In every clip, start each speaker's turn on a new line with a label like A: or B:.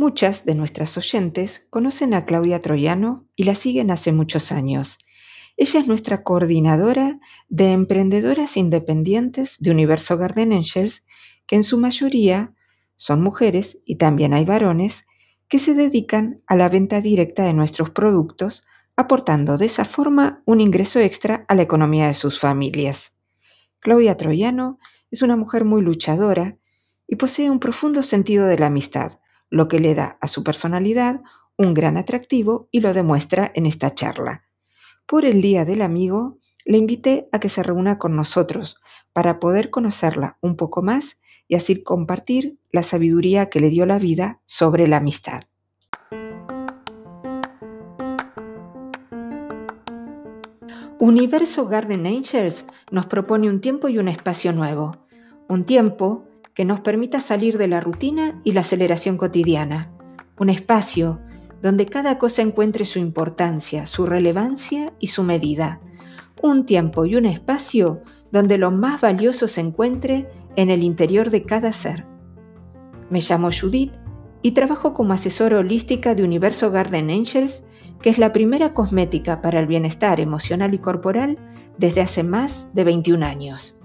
A: Muchas de nuestras oyentes conocen a Claudia Troyano y la siguen hace muchos años. Ella es nuestra coordinadora de emprendedoras independientes de Universo Garden Angels, que en su mayoría son mujeres y también hay varones que se dedican a la venta directa de nuestros productos, aportando de esa forma un ingreso extra a la economía de sus familias. Claudia Troyano es una mujer muy luchadora y posee un profundo sentido de la amistad, lo que le da a su personalidad un gran atractivo y lo demuestra en esta charla. Por el Día del Amigo, le invité a que se reúna con nosotros para poder conocerla un poco más y así compartir la sabiduría que le dio la vida sobre la amistad. Universo Garden Angels nos propone un tiempo y un espacio nuevo. Un tiempo que nos permita salir de la rutina y la aceleración cotidiana. Un espacio donde cada cosa encuentre su importancia, su relevancia y su medida. Un tiempo y un espacio donde lo más valioso se encuentre en el interior de cada ser. Me llamo Judith y trabajo como asesora holística de Universo Garden Angels, que es la primera cosmética para el bienestar emocional y corporal desde hace más de 21 años.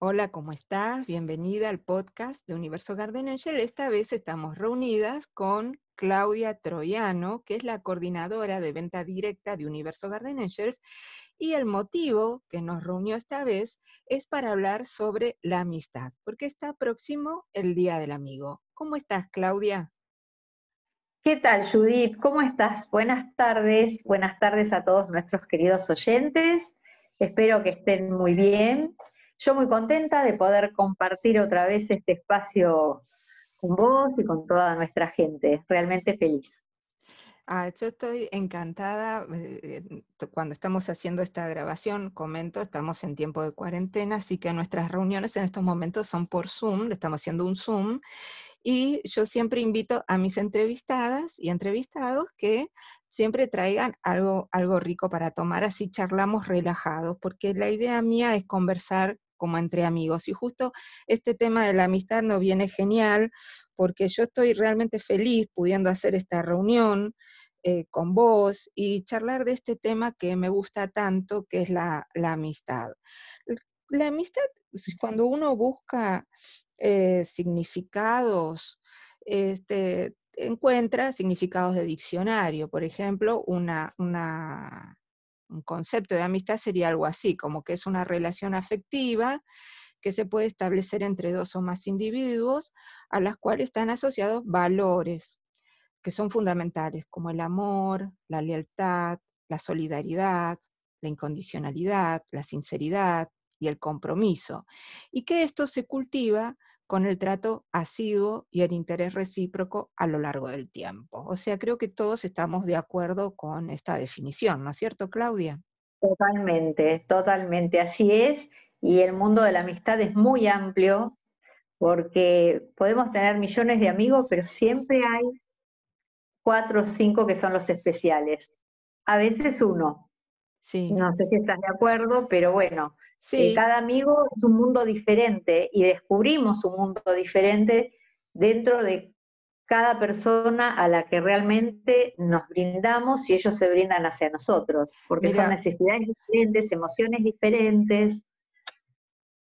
A: Hola, ¿cómo estás? Bienvenida al podcast de Universo Garden Angel. Esta vez estamos reunidas con Claudia Troyano, que es la coordinadora de venta directa de Universo Garden Angels. Y el motivo que nos reunió esta vez es para hablar sobre la amistad, porque está próximo el Día del Amigo. ¿Cómo estás, Claudia?
B: ¿Qué tal, Judith? ¿Cómo estás? Buenas tardes. Buenas tardes a todos nuestros queridos oyentes. Espero que estén muy bien. Yo muy contenta de poder compartir otra vez este espacio con vos y con toda nuestra gente, realmente feliz.
A: Ah, yo estoy encantada. Eh, cuando estamos haciendo esta grabación, comento, estamos en tiempo de cuarentena, así que nuestras reuniones en estos momentos son por Zoom, le estamos haciendo un Zoom, y yo siempre invito a mis entrevistadas y entrevistados que siempre traigan algo, algo rico para tomar, así charlamos relajados, porque la idea mía es conversar como entre amigos. Y justo este tema de la amistad nos viene genial porque yo estoy realmente feliz pudiendo hacer esta reunión eh, con vos y charlar de este tema que me gusta tanto, que es la, amistad. La amistad, cuando uno busca eh, significados, este, encuentra significados de diccionario. Por ejemplo, una, una, un concepto de amistad sería algo así, como que es una relación afectiva que se puede establecer entre dos o más individuos a las cuales están asociados valores que son fundamentales, como el amor, la lealtad, la solidaridad, la incondicionalidad, la sinceridad y el compromiso, y que esto se cultiva con el trato asiduo y el interés recíproco a lo largo del tiempo. O sea, creo que todos estamos de acuerdo con esta definición, ¿no es cierto, Claudia?
B: Totalmente, totalmente, así es. Y el mundo de la amistad es muy amplio porque podemos tener millones de amigos, pero siempre hay cuatro o cinco que son los especiales. A veces uno. Sí. No sé si estás de acuerdo, pero bueno, Sí. cada amigo es un mundo diferente y descubrimos un mundo diferente dentro de cada persona a la que realmente nos brindamos y ellos se brindan hacia nosotros, porque son necesidades diferentes, emociones diferentes.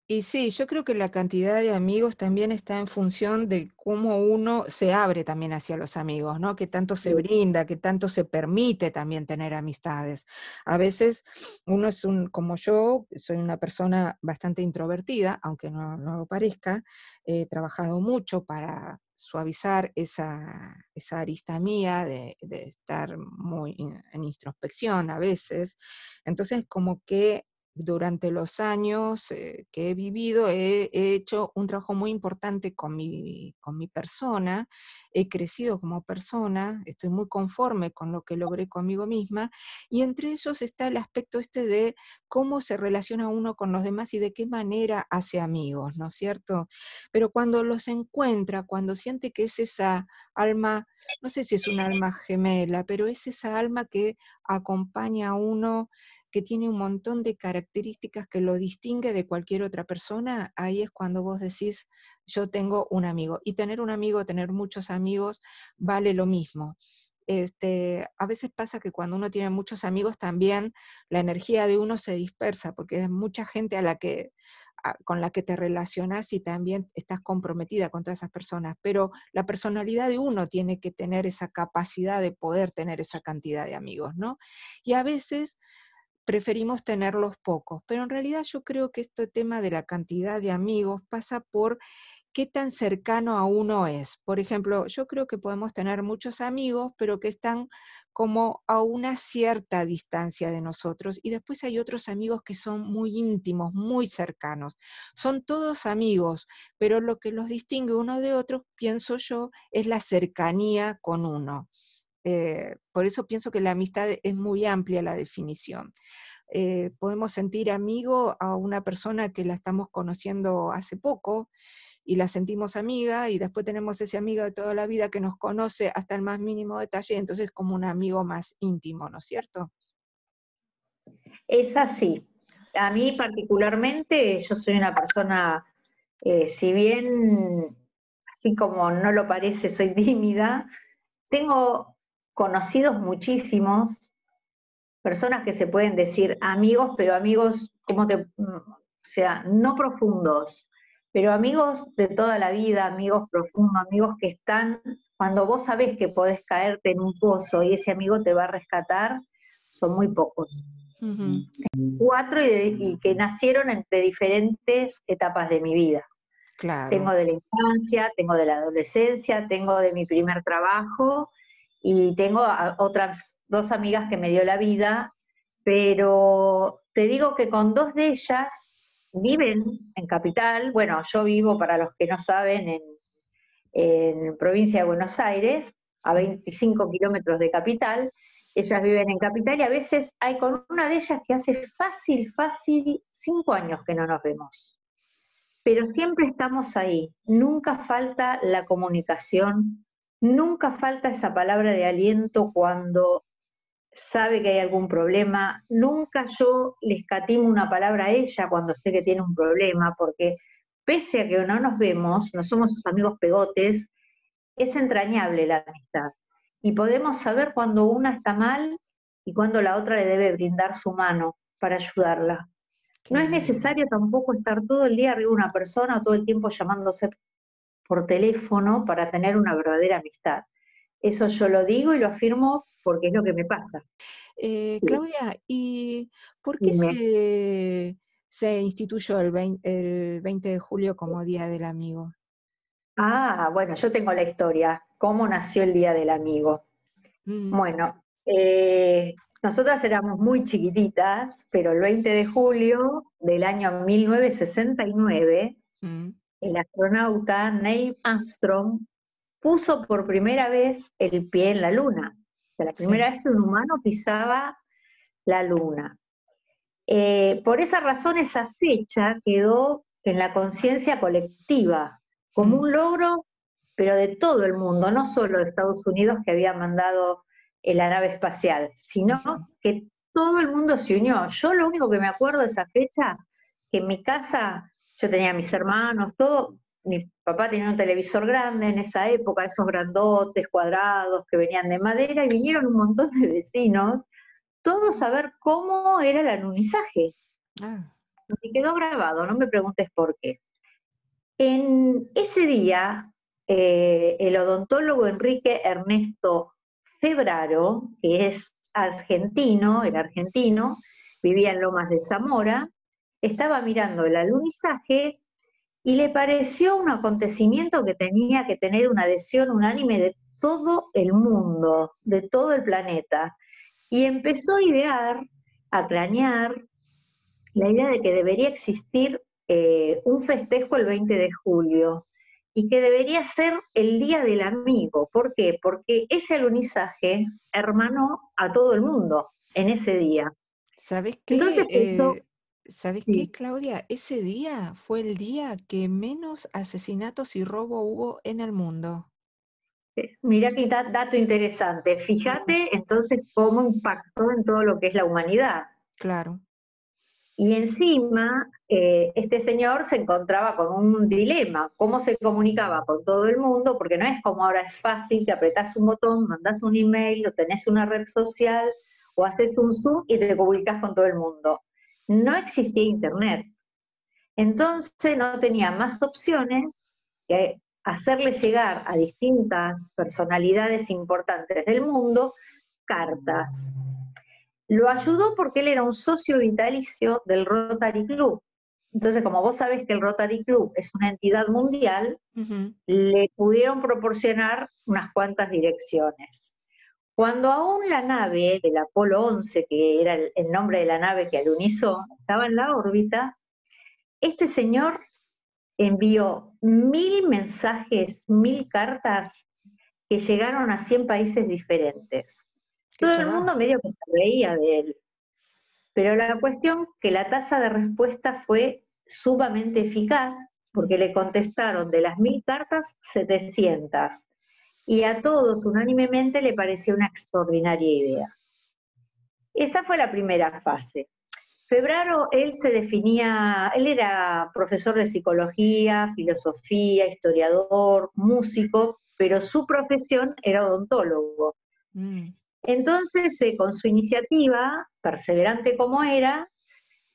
A: Y sí, yo creo que la cantidad de amigos también está en función de cómo uno se abre también hacia los amigos, ¿no? Que tanto se brinda, que tanto se permite también tener amistades. A veces uno es un, como yo, soy una persona bastante introvertida, aunque no, lo parezca, he trabajado mucho para suavizar esa, esa arista mía de, de estar muy en introspección a veces. Entonces, como que durante los años eh, que he vivido he, hecho un trabajo muy importante con mi, con mi persona, he crecido como persona, estoy muy conforme con lo que logré conmigo misma, y entre ellos está el aspecto este de cómo se relaciona uno con los demás y de qué manera hace amigos, ¿no es cierto? Pero cuando los encuentra, cuando siente que es esa alma, no sé si es un alma gemela, pero es esa alma que acompaña a uno que tiene un montón de características que lo distingue de cualquier otra persona, ahí es cuando vos decís, yo tengo un amigo. Y tener un amigo, tener muchos amigos, vale lo mismo. Este, a veces pasa que cuando uno tiene muchos amigos también la energía de uno se dispersa, porque es mucha gente a la que, con la que te relacionas y también estás comprometida con todas esas personas, pero la personalidad de uno tiene que tener esa capacidad de poder tener esa cantidad de amigos, ¿no? Y a veces preferimos tenerlos pocos, pero en realidad yo creo que este tema de la cantidad de amigos pasa por qué tan cercano a uno es. Por ejemplo, yo creo que podemos tener muchos amigos, pero que están como a una cierta distancia de nosotros. Y después hay otros amigos que son muy íntimos, muy cercanos. Son todos amigos, pero lo que los distingue uno de otro, pienso yo, es la cercanía con uno. Eh, por eso pienso que la amistad es muy amplia la definición. Eh, podemos sentir amigo a una persona que la estamos conociendo hace poco y la sentimos amiga y después tenemos ese amigo de toda la vida que nos conoce hasta el más mínimo detalle, entonces como un amigo más íntimo, ¿no es cierto?
B: Es así. A mí particularmente, yo soy una persona, eh, si bien, así como no lo parece, soy tímida, tengo conocidos muchísimos, personas que se pueden decir amigos, pero amigos, como te, o sea, no profundos, pero amigos de toda la vida, amigos profundos, amigos que están, cuando vos sabés que podés caerte en un pozo y ese amigo te va a rescatar, son muy pocos. Cuatro y, que nacieron entre diferentes etapas de mi vida. Tengo de la infancia, tengo de la adolescencia, tengo de mi primer trabajo y tengo otras dos amigas que me dio la vida, pero te digo que con dos de ellas viven en capital, bueno, yo vivo, para los que no saben, en, provincia de Buenos Aires, a 25 kilómetros de capital, ellas viven en capital y a veces hay con una de ellas que hace fácil, fácil, cinco años que no nos vemos. Pero siempre estamos ahí, nunca falta la comunicación, nunca falta esa palabra de aliento cuando sabe que hay algún problema. Nunca yo le escatimo una palabra a ella cuando sé que tiene un problema, porque pese a que no nos vemos, no somos sus amigos pegotes, es entrañable la amistad. Y podemos saber cuando una está mal y cuando la otra le debe brindar su mano para ayudarla. No es necesario tampoco estar todo el día arriba de una persona o todo el tiempo llamándose por teléfono para tener una verdadera amistad. Eso yo lo digo y lo afirmo porque es lo que me pasa.
A: Eh, Claudia, ¿y por qué se, instituyó el 20, de julio como Día del Amigo?
B: Ah, bueno, yo tengo la historia. ¿Cómo nació el Día del Amigo? Mm. Bueno, eh, nosotras éramos muy chiquititas, pero el 20 de julio del año 1969, mm. El astronauta Neil Armstrong puso por primera vez el pie en la Luna sea, la primera vez que un humano pisaba la luna. Eh, por esa razón, esa fecha quedó en la conciencia colectiva, como mm. un logro, pero de todo el mundo, no solo de Estados Unidos que había mandado la nave espacial, sino que todo el mundo se unió. Yo lo único que me acuerdo de esa fecha, que en mi casa yo tenía mis hermanos, todo, mi papá tenía un televisor grande en esa época, esos grandotes, cuadrados que venían de madera, y vinieron un montón de vecinos, todos a ver cómo era el alunizaje. Ah. Y quedó grabado, no me preguntes por qué. En ese día, eh, el odontólogo Enrique Ernesto Febraro, que es argentino, el argentino, vivía en Lomas de Zamora, estaba mirando el alunizaje y le pareció un acontecimiento que tenía que tener una adhesión unánime de todo el mundo, de todo el planeta. Y empezó a idear, a planear la idea de que debería existir eh, un festejo el 20 de julio y que debería ser el Día del Amigo. ¿Por qué? Porque ese alunizaje hermanó a todo el mundo en ese día.
A: ¿Sabes qué? Entonces pensó, eh, ¿Sabes qué, Claudia? Ese día fue el día que menos asesinatos y robo hubo en el mundo.
B: Eh, mira qué dato interesante. Fíjate entonces cómo impactó en todo lo que es la humanidad.
A: Claro.
B: Y encima, eh, este señor se encontraba con un dilema, cómo se comunicaba con todo el mundo, porque no es como ahora es fácil, que apretás un botón, mandás un email, o tenés una red social, o haces un Zoom y te comunicas con todo el mundo. No existía Internet. Entonces no tenía más opciones que hacerle llegar a distintas personalidades importantes del mundo cartas. Lo ayudó porque él era un socio vitalicio del Rotary Club. Entonces, como vos sabés que el Rotary Club es una entidad mundial, le pudieron proporcionar unas cuantas direcciones. Cuando aún la nave del Apolo 11, que era el, nombre de la nave que alunizó, estaba en la órbita, este señor envió mil mensajes, mil cartas que llegaron a 100 países diferentes. Todo el mundo medio que se reía de él. Pero la cuestión que la tasa de respuesta fue sumamente eficaz, porque le contestaron de las mil cartas 700. Y a todos unánimemente le pareció una extraordinaria idea. Esa fue la primera fase. Febraro, él se definía, él era profesor de psicología, filosofía, historiador, músico, pero su profesión era odontólogo. Mm. Entonces, eh, con su iniciativa, perseverante como era,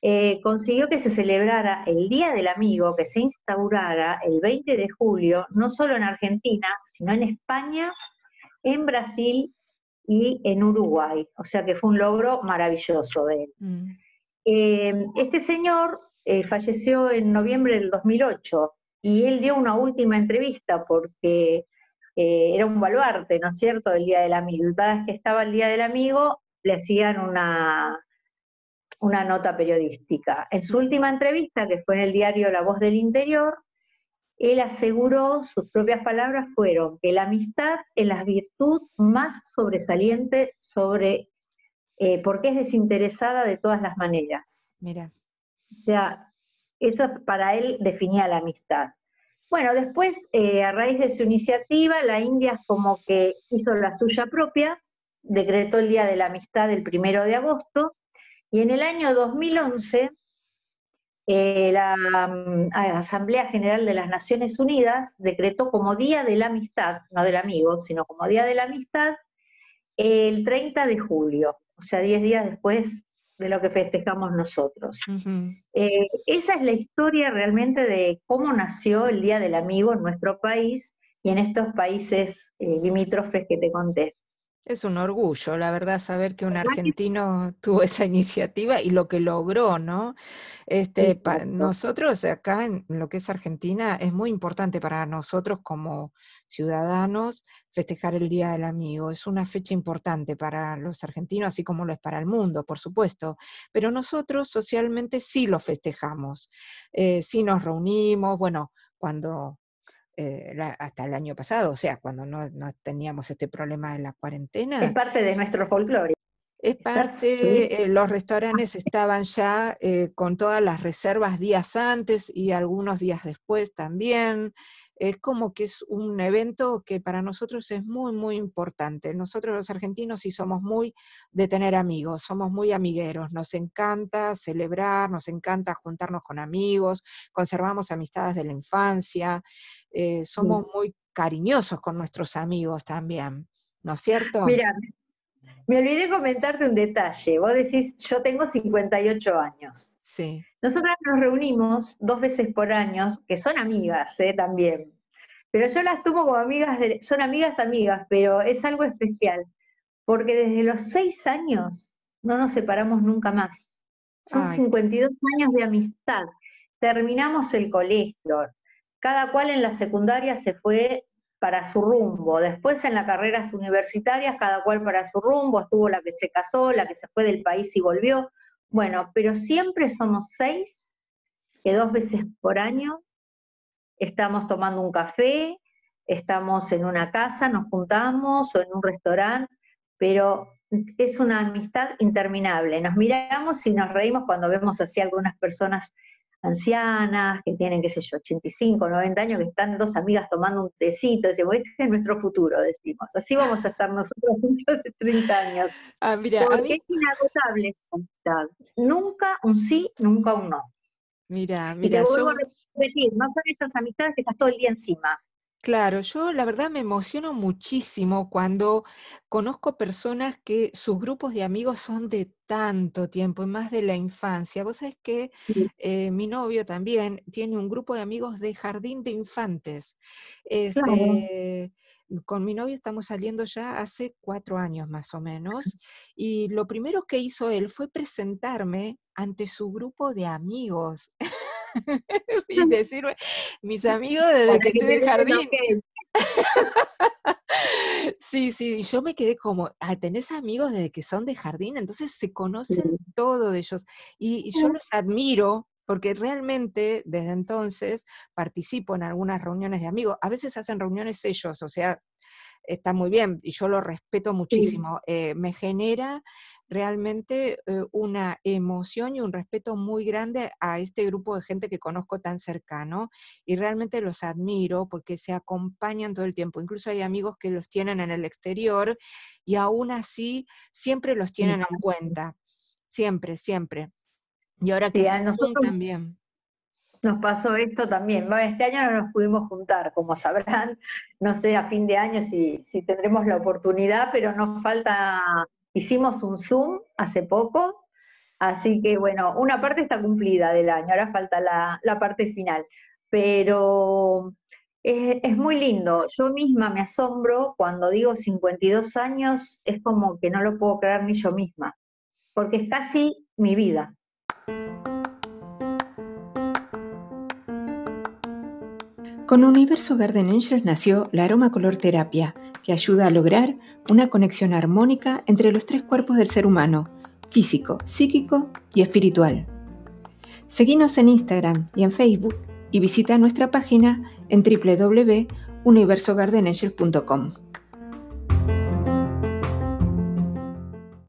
B: eh, consiguió que se celebrara el Día del Amigo, que se instaurara el 20 de julio, no solo en Argentina, sino en España, en Brasil y en Uruguay. O sea que fue un logro maravilloso de él. Mm. Eh, este señor falleció en noviembre del 2008 y él dio una última entrevista porque eh, era un baluarte, ¿no es cierto?, del Día del Amigo. Y cada vez que estaba el Día del Amigo, le hacían una, una nota periodística. En su última entrevista, que fue en el diario La Voz del Interior, él aseguró, sus propias palabras fueron, que la amistad es la virtud más sobresaliente sobre, eh, porque es desinteresada de todas las maneras.
A: Mira.
B: O sea, eso para él definía la amistad. Bueno, después, eh, a raíz de su iniciativa, la India como que hizo la suya propia, decretó el Día de la Amistad el primero de agosto, y en el año 2011, eh, la mm, Asamblea General de las Naciones Unidas decretó como Día de la Amistad, no del amigo, sino como Día de la Amistad, el 30 de julio, o sea, 10 días después de lo que festejamos nosotros. Eh, esa es la historia realmente de cómo nació el Día del Amigo en nuestro país y en estos países eh, limítrofes que te conté.
A: Es un orgullo, la verdad, saber que un argentino tuvo esa iniciativa y lo que logró, ¿no? Este, para nosotros acá en lo que es Argentina es muy importante para nosotros como ciudadanos festejar el Día del Amigo. Es una fecha importante para los argentinos, así como lo es para el mundo, por supuesto. Pero nosotros socialmente sí lo festejamos, eh, sí nos reunimos, bueno, cuando eh, hasta el año pasado, o sea, cuando no, teníamos este problema de la cuarentena.
B: Es parte de nuestro folclore.
A: Es parte, eh, los restaurantes estaban ya eh, con todas las reservas días antes y algunos días después también. Es como que es un evento que para nosotros es muy, muy importante. Nosotros los argentinos sí somos muy de tener amigos, somos muy amigueros, nos encanta celebrar, nos encanta juntarnos con amigos, conservamos amistades de la infancia, eh, somos muy cariñosos con nuestros amigos también, ¿no es cierto?
B: Mira, me olvidé comentarte un detalle. Vos decís, yo tengo 58 años.
A: Sí.
B: Nosotras nos reunimos dos veces por año, que son amigas ¿eh? también. Pero yo las tomo como amigas, de, son amigas amigas, pero es algo especial, porque desde los seis años no nos separamos nunca más. Son 52 años de amistad. Terminamos el colegio, cada cual en la secundaria se fue para su rumbo. Después en las carreras universitarias, cada cual para su rumbo, estuvo la que se casó, la que se fue del país y volvió. Bueno, pero siempre somos seis, que dos veces por año estamos tomando un café, estamos en una casa, nos juntamos o en un restaurante, pero es una amistad interminable. Nos miramos y nos reímos cuando vemos así algunas personas ancianas, que tienen, qué sé yo, 85, 90 años, que están dos amigas tomando un tecito, decimos, este es nuestro futuro, decimos, así vamos a estar nosotros muchos de 30 años. Ah, mira, Porque es inagotable esa amistad. Nunca un sí, nunca un no.
A: Mira, mira. Y
B: te vuelvo a repetir, no son esas amistades que estás todo el día encima.
A: Claro, yo la verdad me emociono muchísimo cuando conozco personas que sus grupos de amigos son de tanto tiempo, y más de la infancia. Vos sabés que eh, mi novio también tiene un grupo de amigos de jardín de infantes. Este, con mi novio estamos saliendo ya hace cuatro años más o menos, y lo primero que hizo él fue presentarme ante su grupo de amigos. y decirme, mis amigos desde que, estoy en jardín. sí, sí, yo me quedé como, ah, tenés amigos desde que son de jardín, entonces se conocen todo de ellos. Y, yo los admiro porque realmente desde entonces participo en algunas reuniones de amigos. A veces hacen reuniones ellos, o sea, está muy bien y yo lo respeto muchísimo. Eh, me genera realmente eh, una emoción y un respeto muy grande a este grupo de gente que conozco tan cercano y realmente los admiro porque se acompañan todo el tiempo. Incluso hay amigos que los tienen en el exterior y aún así siempre los tienen en cuenta. Siempre, siempre. Y ahora que nosotros también.
B: Nos pasó esto también. Bueno, este año no nos pudimos juntar, como sabrán. No sé a fin de año si, si tendremos la oportunidad, pero nos falta Hicimos un Zoom hace poco, así que bueno, una parte está cumplida del año, ahora falta la, parte final. Pero es, muy lindo. Yo misma me asombro cuando digo 52 años, es como que no lo puedo creer ni yo misma, porque es casi mi vida.
A: Con Universo Garden Angels nació la aroma color terapia, que ayuda a lograr una conexión armónica entre los tres cuerpos del ser humano, físico, psíquico y espiritual. Seguinos en Instagram y en Facebook y visita nuestra página en www.universogardenangels.com.